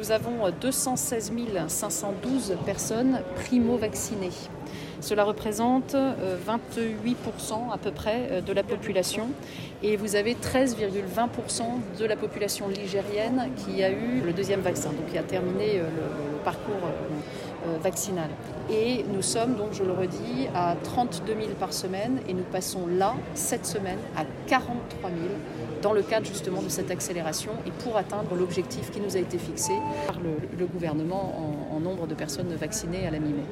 Nous avons 216 512 personnes primo-vaccinées. Cela représente 28% à peu près de la population et vous avez 13,20% de la population ligérienne qui a eu le deuxième vaccin, donc qui a terminé le, le parcours euh, vaccinal. Et nous sommes donc, je le redis, à 32 000 par semaine et nous passons là, cette semaine, à 43 000 dans le cadre justement de cette accélération et pour atteindre l'objectif qui nous a été fixé par le, le gouvernement en, en nombre de personnes vaccinées à la mi-mai.